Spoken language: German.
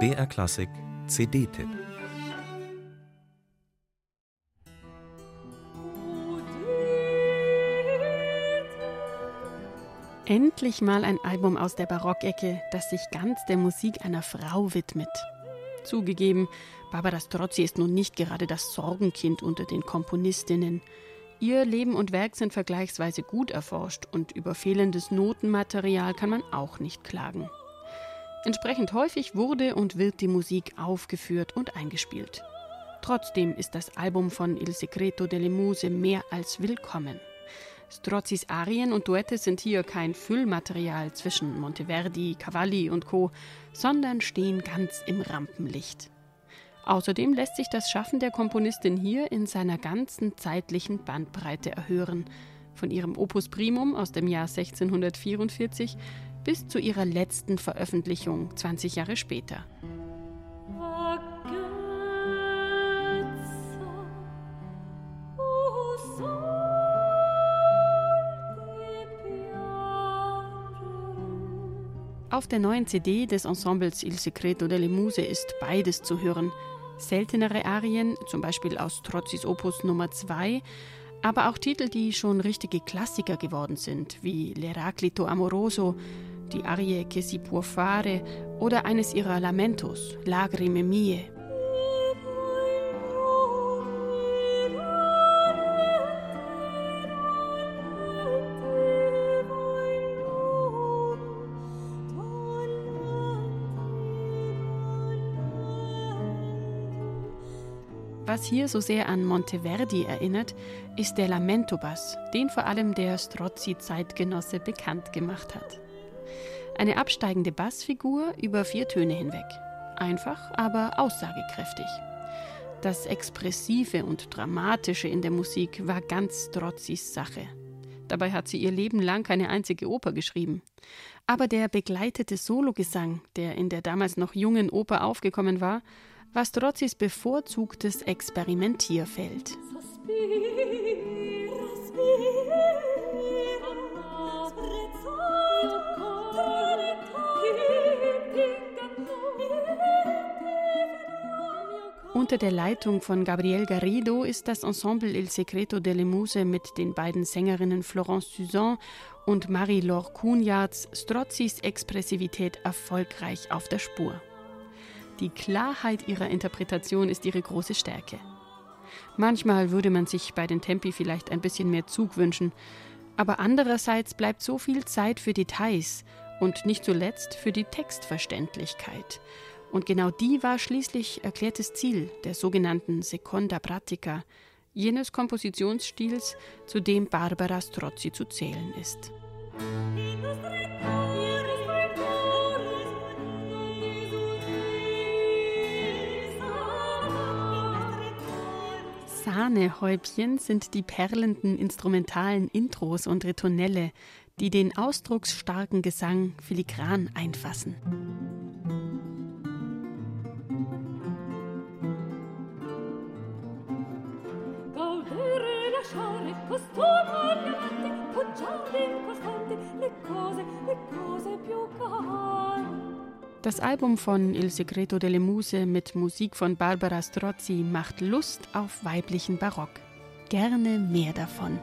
BR Klassik CD-Tipp Endlich mal ein Album aus der Barockecke, das sich ganz der Musik einer Frau widmet. Zugegeben, Barbara Strozzi ist nun nicht gerade das Sorgenkind unter den Komponistinnen. Ihr Leben und Werk sind vergleichsweise gut erforscht und über fehlendes Notenmaterial kann man auch nicht klagen. Entsprechend häufig wurde und wird die Musik aufgeführt und eingespielt. Trotzdem ist das Album von Il Secreto delle Muse mehr als willkommen. Strozzis Arien und Duette sind hier kein Füllmaterial zwischen Monteverdi, Cavalli und Co., sondern stehen ganz im Rampenlicht. Außerdem lässt sich das Schaffen der Komponistin hier in seiner ganzen zeitlichen Bandbreite erhören, von ihrem Opus Primum aus dem Jahr 1644 bis zu ihrer letzten Veröffentlichung 20 Jahre später. Auf der neuen CD des Ensembles Il Secreto delle Muse ist beides zu hören. Seltenere Arien, zum Beispiel aus Trozzis Opus Nummer 2, aber auch Titel, die schon richtige Klassiker geworden sind, wie L'Eraclito Amoroso, die Arie Che si può fare oder eines ihrer Lamentos, Lagrime mie. Was hier so sehr an Monteverdi erinnert, ist der Lamento-Bass, den vor allem der Strozzi-Zeitgenosse bekannt gemacht hat. Eine absteigende Bassfigur über vier Töne hinweg. Einfach, aber aussagekräftig. Das Expressive und Dramatische in der Musik war ganz Strozzis Sache. Dabei hat sie ihr Leben lang keine einzige Oper geschrieben. Aber der begleitete Sologesang, der in der damals noch jungen Oper aufgekommen war, war Strozzis bevorzugtes Experimentierfeld. Unter der Leitung von Gabriel Garrido ist das Ensemble Il Secreto delle Muse mit den beiden Sängerinnen Florence Suzanne und Marie-Laure Cunhards Strozzis Expressivität erfolgreich auf der Spur. Die Klarheit ihrer Interpretation ist ihre große Stärke. Manchmal würde man sich bei den Tempi vielleicht ein bisschen mehr Zug wünschen, aber andererseits bleibt so viel Zeit für Details und nicht zuletzt für die Textverständlichkeit. Und genau die war schließlich erklärtes Ziel der sogenannten Seconda Pratica, jenes Kompositionsstils, zu dem Barbara Strozzi zu zählen ist. Sahnehäubchen sind die perlenden instrumentalen Intros und Ritornelle, die den ausdrucksstarken Gesang filigran einfassen. Lasciare, costume, diamanti, poggiare incostante, le cose, le cose più care. Das Album von Il Segreto delle Muse mit Musik von Barbara Strozzi macht Lust auf weiblichen Barock. Gerne mehr davon.